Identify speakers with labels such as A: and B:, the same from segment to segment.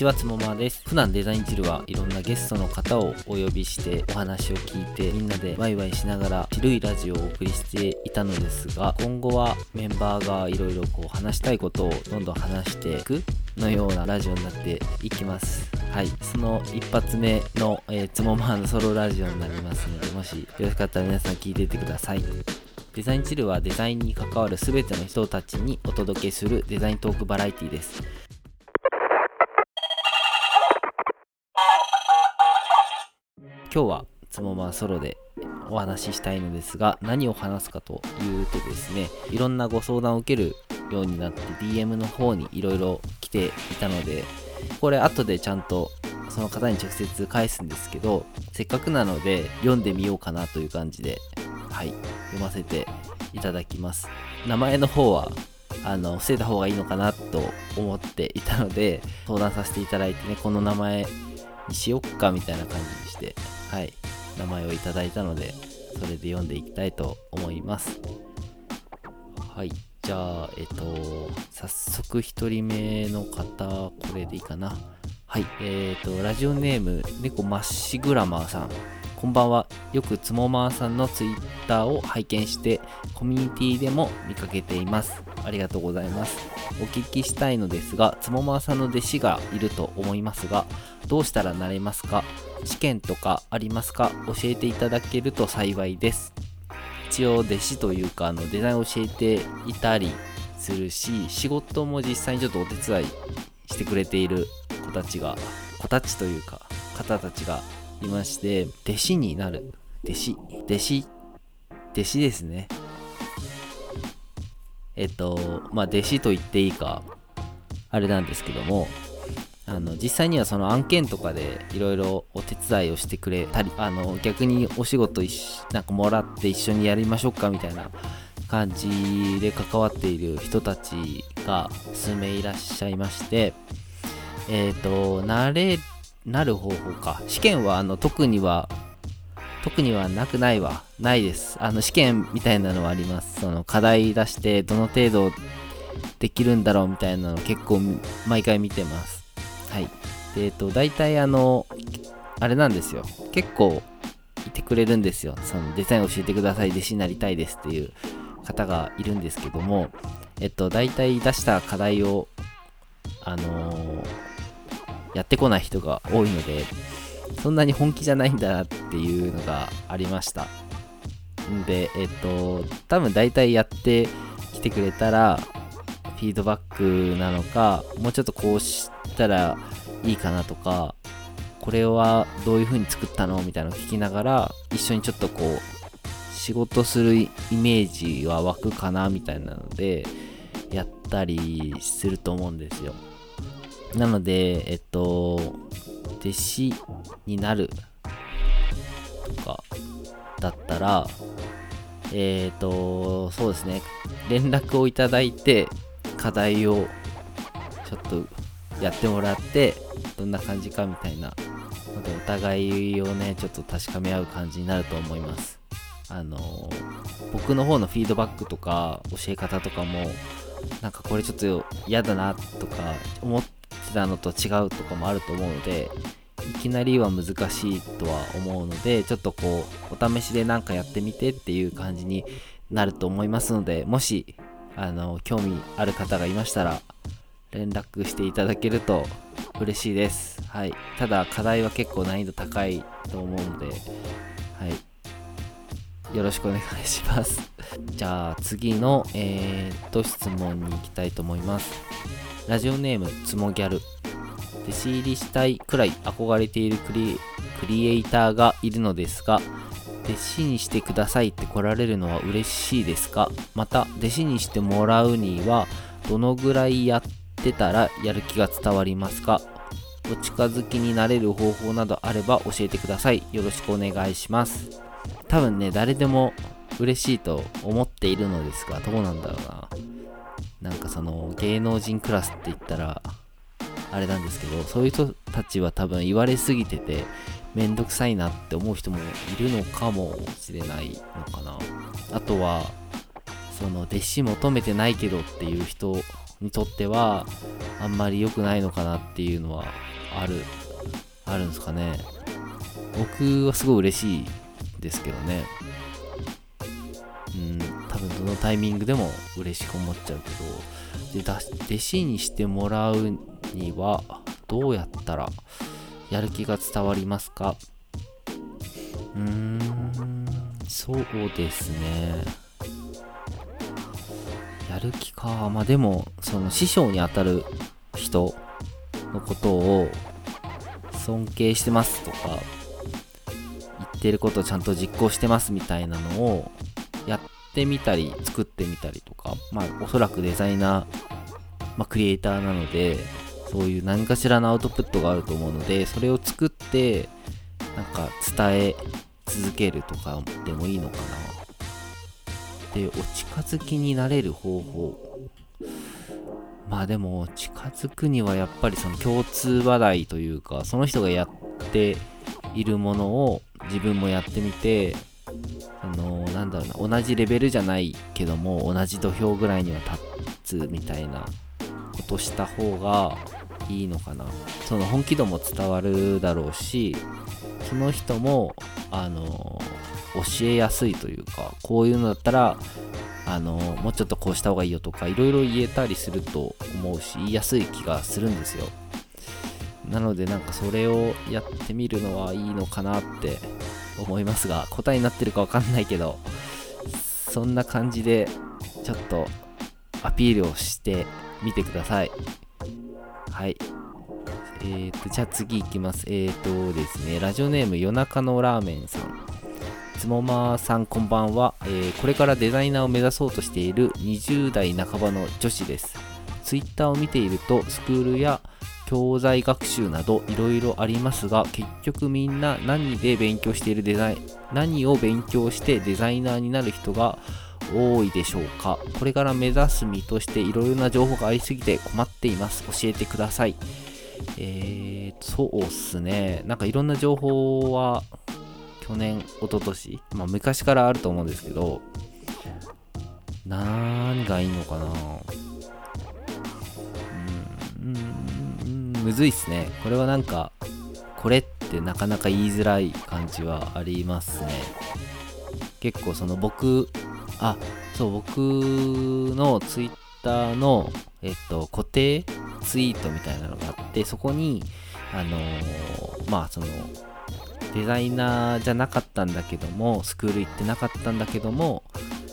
A: ちはつもまです。普段デザインチルはいろんなゲストの方をお呼びしてお話を聞いてみんなでワイワイしながらチルいラジオをお送りしていたのですが今後はメンバーがいろいろこう話したいことをどんどん話していくのようなラジオになっていきます。はい。その一発目の、え、つもまのソロラジオになりますのでもしよろしかったら皆さん聞いていってください。デザインチルはデザインに関わる全ての人たちにお届けするデザイントークバラエティです。今日はつもまソロでお話ししたいのですが何を話すかというとですねいろんなご相談を受けるようになって DM の方にいろいろ来ていたのでこれ後でちゃんとその方に直接返すんですけどせっかくなので読んでみようかなという感じではい読ませていただきます。名前の方はあの伏せた方がいいのかなと思っていたので相談させていただいてねこの名前にしよっかみたいな感じにしてはい。名前をいただいたのでそれで読んでいきたいと思います。はい。じゃあえっと早速1人目の方これでいいかな。はい。えっ、とラジオネーム猫マッシグラマーさん。こんばんは。よくつもまーさんのツイッターを拝見して、コミュニティでも見かけています。ありがとうございます。お聞きしたいのですが、つもまーさんの弟子がいると思いますが、どうしたらなれますか？試験とかありますか？教えていただけると幸いです。一応弟子というか、あのデザインを教えていたりするし、仕事も実際にちょっとお手伝いしてくれている子たちが、子たちというか、方たちがいまして、弟子になる。弟子、弟子、弟子ですね。えっと、まあ、弟子と言っていいか、あれなんですけども、あの実際にはその案件とかでいろいろお手伝いをしてくれたりあの逆にお仕事なんかもらって一緒にやりましょうかみたいな感じで関わっている人たちが数名いらっしゃいましてえっ、と慣れなる方法か。試験は、あの、特には、特にはなくないわ。ないです。あの、試験みたいなのはあります。その、課題出して、どの程度できるんだろうみたいなの結構、毎回見てます。はい。で、えっと、大体あの、あれなんですよ。結構、いてくれるんですよ。その、デザイン教えてください、弟子になりたいですっていう方がいるんですけども、えっと、大体出した課題を、あのーやってこない人が多いので、そんなに本気じゃないんだなっていうのがありました。んで、えっと、多分大体やってきてくれたら、フィードバックなのか、もうちょっとこうしたらいいかなとか、これはどういう風に作ったのみたいなのを聞きながら、一緒にちょっとこう、仕事するイメージは湧くかなみたいなので、やったりすると思うんですよ。なので、えっと、弟子になるとかだったら、えっ、と、そうですね、連絡をいただいて、課題をちょっとやってもらって、どんな感じかみたいなので、お互いをね、ちょっと確かめ合う感じになると思います。あの、僕の方のフィードバックとか、教え方とかも、なんかこれちょっと嫌だなとか思ってたのと違うとかもあると思うのでいきなりは難しいとは思うのでちょっとこうお試しで何かやってみてっていう感じになると思いますのでもしあの興味ある方がいましたら連絡していただけると嬉しいです。はい。ただ課題は結構難易度高いと思うので、はい。よろしくお願いします。じゃあ次の、えー、っと質問に行きたいと思います。ラジオネームつもギャル。弟子入りしたいくらい憧れているクリエイターがいるのですが弟子にしてくださいって来られるのは嬉しいですか？また弟子にしてもらうにはどのぐらいやってたらやる気が伝わりますか？お近づきになれる方法などあれば教えてください。よろしくお願いします。多分ね誰でも嬉しいと思っているのですがどうなんだろうな。なんかその芸能人クラスって言ったらあれなんですけどそういう人たちは多分言われすぎててめんどくさいなって思う人もいるのかもしれないのかな。あとはその弟子求めてないけどっていう人にとってはあんまり良くないのかなっていうのはあるあるんですかね。僕はすごい嬉しいですけどね。分どのタイミングでも嬉しく思っちゃうけどで弟子にしてもらうにはどうやったらやる気が伝わりますか？うーんそうですね。やる気か。まあでもその師匠に当たる人のことを尊敬してますとか言ってることをちゃんと実行してますみたいなのをってみたり作ってみたりとかまあおそらくデザイナー、まあ、クリエイターなのでそういう何かしらのアウトプットがあると思うのでそれを作ってなんか伝え続けるとかでもいいのかな。でお近づきになれる方法。まあでも近づくにはやっぱりその共通話題というかその人がやっているものを自分もやってみてあの、だろうな同じレベルじゃないけども同じ土俵ぐらいには立つみたいなことした方がいいのかな。その本気度も伝わるだろうしその人もあの教えやすいというかこういうのだったらあのもうちょっとこうした方がいいよとかいろいろ言えたりすると思うし言いやすい気がするんですよ。なのでなんかそれをやってみるのはいいのかなって思いますが答えになってるかわかんないけどそんな感じでちょっとアピールをしてみてくださいはいえーと、じゃあ次いきます。えーとですね、ラジオネーム夜中のラーメンさん。つもまさんこんばんは、えー、これからデザイナーを目指そうとしている20代半ばの女子です。ツイッターを見ていると、スクールや教材学習などいろいろありますが、結局みんな何で勉強しているデザイン、何を勉強してデザイナーになる人が多いでしょうか？これから目指す身としていろいろな情報がありすぎて困っています。教えてください。えー、そうっすね。なんかいろんな情報は、去年、一昨年まあ昔からあると思うんですけど、何がいいのかな？むずいっすね。これはなんか、これってなかなか言いづらい感じはありますね。結構その僕、あ、そう、僕のツイッターの、えっと、固定ツイートみたいなのがあって、そこに、あのー、まあ、その、デザイナーじゃなかったんだけども、スクール行ってなかったんだけども、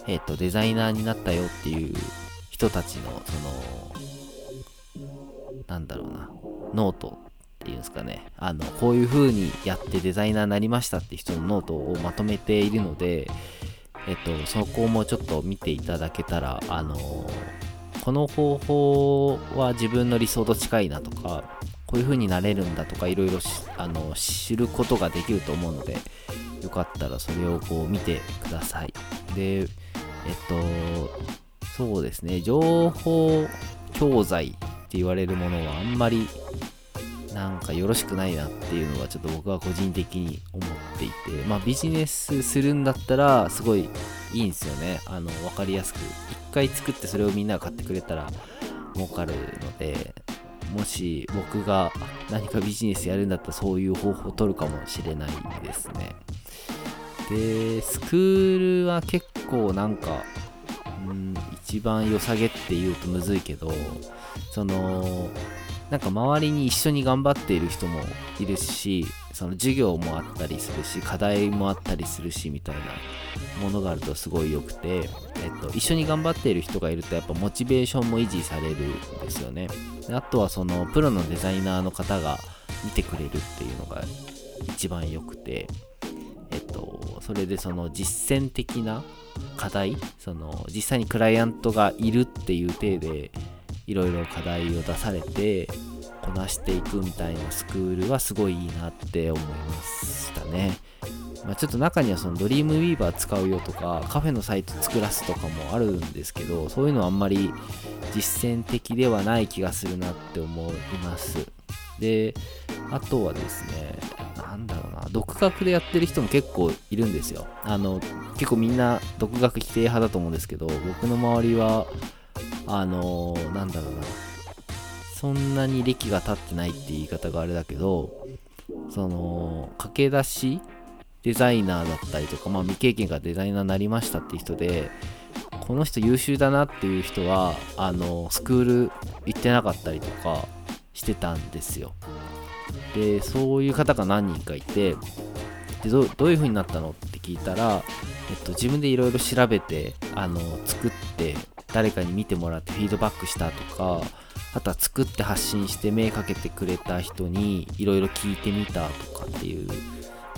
A: えっ、と、デザイナーになったよっていう人たちの、その、なんだろうな、ノートっていうんですかね、あの、こういう風にやってデザイナーになりましたって人のノートをまとめているので、えっと、そこもちょっと見ていただけたら、あのこの方法は自分の理想と近いなとか、こういう風になれるんだとか、いろいろあの知ることができると思うので、よかったらそれをこう見てください。で、えっと、そうですね、情報教材って言われるものはあんまりなんかよろしくないなっていうのはちょっと僕は個人的に思っていて、まあビジネスするんだったらすごいいいんですよね。あの、わかりやすく。一回作ってそれをみんなが買ってくれたら儲かるので、もし僕が何かビジネスやるんだったらそういう方法を取るかもしれないですね。で、スクールは結構なんか、うん、一番良さげって言うとむずいけど、その、なんか周りに一緒に頑張っている人もいるし、その授業もあったりするし、課題もあったりするし、みたいなものがあるとすごい良くて、えっと、一緒に頑張っている人がいるとやっぱモチベーションも維持されるんですよね。あとはそのプロのデザイナーの方が見てくれるっていうのが一番良くて、えっと、それでその実践的な課題、その実際にクライアントがいるっていう体で、いろいろ課題を出されてこなしていくみたいなスクールはすごいいいなって思いましたね。まあ、ちょっと中にはそのドリームウィーバー使うよとかカフェのサイト作らすとかもあるんですけどそういうのはあんまり実践的ではない気がするなって思います。で、あとはですね、なんだろうな、独学でやってる人も結構いるんですよ。あの、結構みんな独学規定派だと思うんですけど、僕の周りはあのー、なんだろうな、そんなに歴が経ってないって言い方があれだけどその駆け出しデザイナーだったりとか、まあ、未経験がデザイナーになりましたっていう人でこの人優秀だなっていう人はあのスクール行ってなかったりとかしてたんですよ。でそういう方が何人かいてでどどういう風になったのって聞いたら、えっと、自分でいろいろ調べてあの作って誰かに見てもらってフィードバックしたとかあとは作って発信して目かけてくれた人にいろいろ聞いてみたとかっていう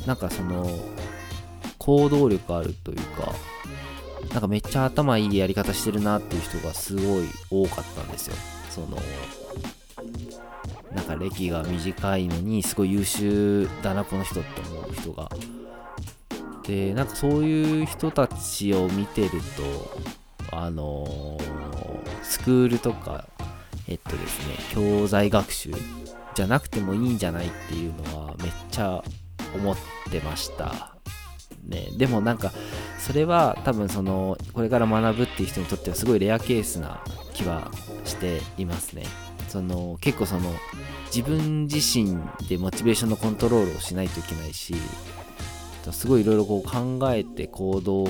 A: なんかその行動力あるというかなんかめっちゃ頭いいやり方してるなっていう人がすごい多かったんですよ。そのなんか歴が短いのにすごい優秀だなこの人って思う人が。でなんかそういう人たちを見てるとあのー、スクールとかえっとですね教材学習じゃなくてもいいんじゃないっていうのはめっちゃ思ってました。ねでもなんかそれは多分そのこれから学ぶっていう人にとってはすごいレアケースな気はしていますね。その結構その自分自身でモチベーションのコントロールをしないといけないしすごいいろいろこう考えて行動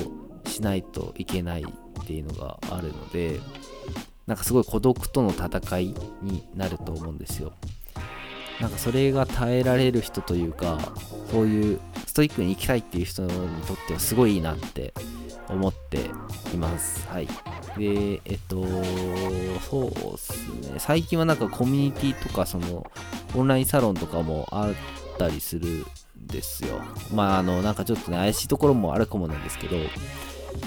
A: しないといけないっていうのがあるのでなんかすごい孤独との戦いになると思うんですよなんかそれが耐えられる人というかそういうストイックに生きたいっていう人にとってはすごいいいなって思っています。はい。で、えっと、そうですね。最近はなんかコミュニティとか、その、オンラインサロンとかもあったりするんですよ。まあ、あの、なんかちょっとね、怪しいところもあるかもなんですけど、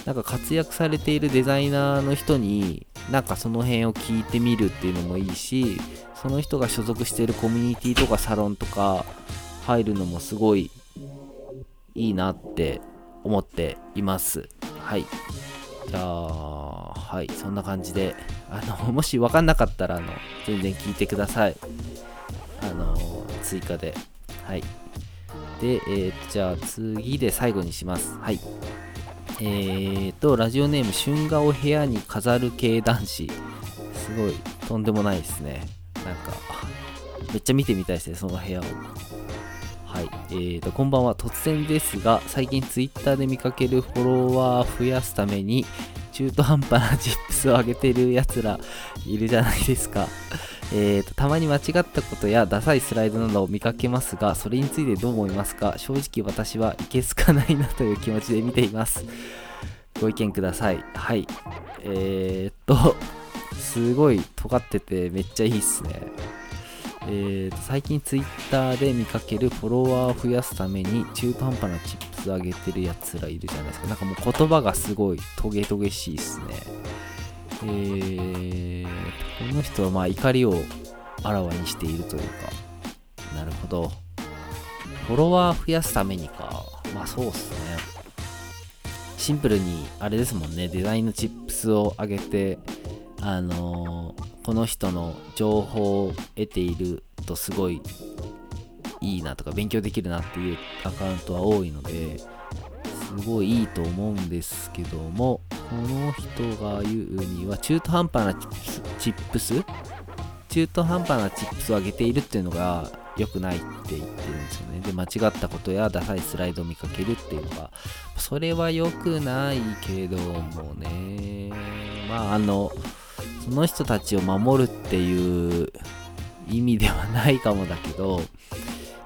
A: なんか活躍されているデザイナーの人に、なんかその辺を聞いてみるっていうのもいいし、その人が所属しているコミュニティとかサロンとか入るのもすごいいいなって思っています。はい。じゃあ、はい、そんな感じで、あの、もし分かんなかったら、あの、全然聞いてください。あの、追加で。はい。で、えー、じゃあ次で最後にします。はい。えーと、ラジオネーム、春画を部屋に飾る系男子。すごい、とんでもないですね。なんか、めっちゃ見てみたいですね、その部屋を。はい。えーと、こんばんは。突然ですが、最近 Twitter で見かけるフォロワー増やすために、中途半端なチップスを上げてるやつらいるじゃないですか。えーと、たまに間違ったことやダサいスライドなどを見かけますが、それについてどう思いますか？正直私はいけすかないなという気持ちで見ています。ご意見ください。はい。えー、っと、すごい尖っててめっちゃいいっすね。えー、最近 Twitter で見かけるフォロワーを増やすために中途半端なチップス上げてるやつらいるじゃないですか。なんかもう言葉がすごいトゲトゲしいっすね。えー、この人はまあ怒りをあらわにしているというか、なるほど。フォロワー増やすためにか。まあそうっすね。シンプルにあれですもんね、デザインのチップスを上げて、あのこの人の情報を得ているとすごいいいなとか勉強できるなっていうアカウントは多いのですごいいいと思うんですけどもこの人が言うには中途半端なチップス中途半端なチップスを上げているっていうのが良くないって言ってるんですよね。で、間違ったことやダサいスライドを見かけるっていうのが、それは良くないけどもね、まああの、その人たちを守るっていう意味ではないかもだけど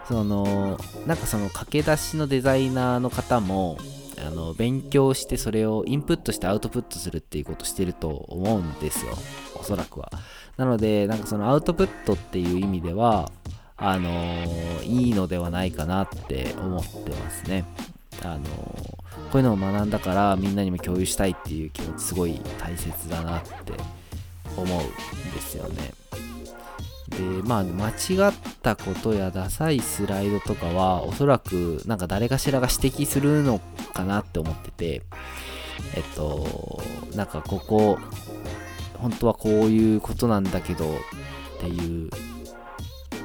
A: そのなんかその駆け出しのデザイナーの方もあの勉強してそれをインプットしてアウトプットするっていうことしてると思うんですよ。おそらくは。なのでなんかそのアウトプットっていう意味ではあの、いいのではないかなって思ってますね。あの、こういうのを学んだからみんなにも共有したいっていう気持ちすごい大切だなって思うんですよね。で、まあ、間違ったことやダサいスライドとかは、おそらく、なんか誰かしらが指摘するのかなって思ってて、えっと、なんかここ、本当はこういうことなんだけど、っていう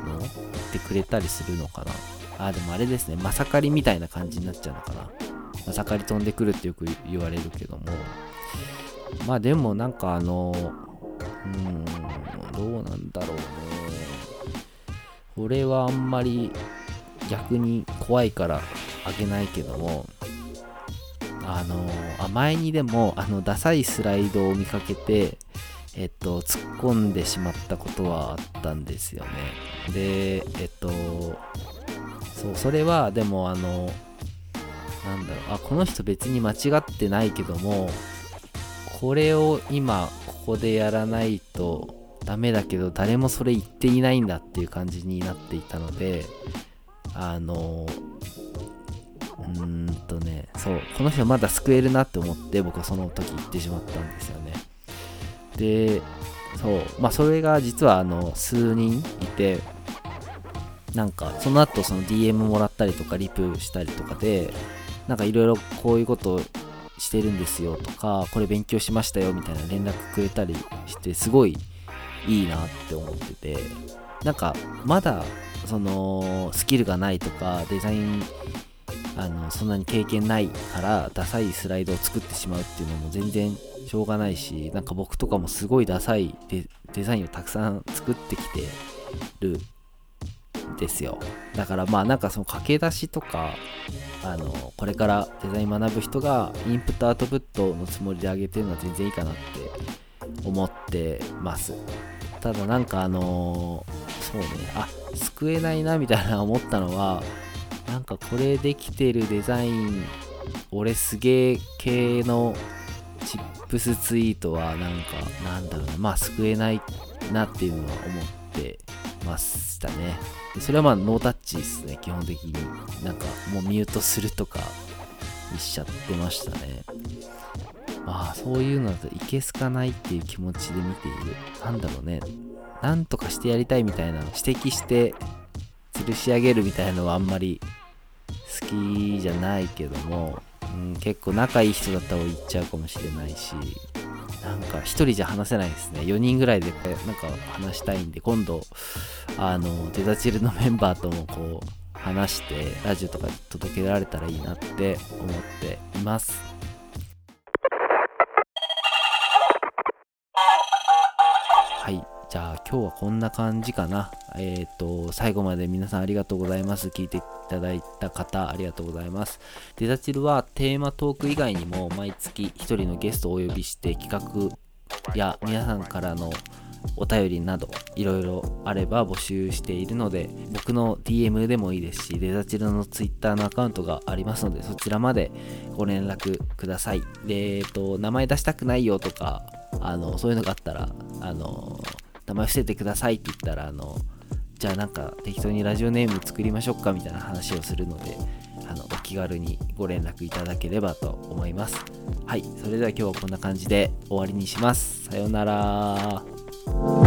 A: のを言ってくれたりするのかな。あ、でもあれですね、まさかりみたいな感じになっちゃうのかな。まさかり飛んでくるってよく言われるけども、まあでもなんかあの、うん、どうなんだろうね。これはあんまり逆に怖いからあげないけどもあのあ前にでもあのダサいスライドを見かけてえっと突っ込んでしまったことはあったんですよね。でえっとそうそれはでもあのなんだろうあこの人別に間違ってないけどもこれを今ここでやらないとダメだけど誰もそれ言っていないんだっていう感じになっていたのであのうーんとねそうこの人まだ救えるなって思って僕はその時言ってしまったんですよね。でそうまあそれが実はあの数人いてなんかその後その DM もらったりとかリプしたりとかでなんかいろいろこういうことをしてるんですよとかこれ勉強しましたよみたいな連絡くれたりしてすごいいいなって思っててなんかまだそのスキルがないとかデザインあのそんなに経験ないからダサいスライドを作ってしまうっていうのも全然しょうがないしなんか僕とかもすごいダサいデデザインをたくさん作ってきてるですよ。だからまあなんかその駆け出しとかあのこれからデザイン学ぶ人がインプットアウトプットのつもりであげてるのは全然いいかなって思ってます。ただなんかあのそうね。あ救えないなみたいな思ったのはなんかこれできてるデザイン俺すげえ系のチップスツイートはなんかなんだろうな。まあ救えないなっていうのは思ってましたね。それはまあノータッチですね。基本的になんかもうミュートするとかしちゃってましたね。まあそういうのだといけすかないっていう気持ちで見ている。なんだろうね。なんとかしてやりたいみたいなの指摘して吊るし上げるみたいなのはあんまり好きじゃないけども、うん、結構仲いい人だったら言っちゃうかもしれないし。なんか一人じゃ話せないですね。4人ぐらいでなんか話したいんで今度あのデザチルのメンバーともこう話してラジオとか届けられたらいいなって思っています。はい。じゃあ今日はこんな感じかな。えっ、ー、と最後まで皆さんありがとうございます。聞いていただいた方ありがとうございます。デザチルはテーマトーク以外にも毎月1人のゲストをお呼びして企画や皆さんからのお便りなどいろいろあれば募集しているので僕の DM でもいいですしデザチルの Twitter のアカウントがありますのでそちらまでご連絡ください。で、えっと、名前出したくないよとかあのそういうのがあったらあの名前伏せてくださいって言ったらあのじゃあなんか適当にラジオネーム作りましょうかみたいな話をするのであのお気軽にご連絡いただければと思います。はいそれでは今日はこんな感じで終わりにします。さようなら。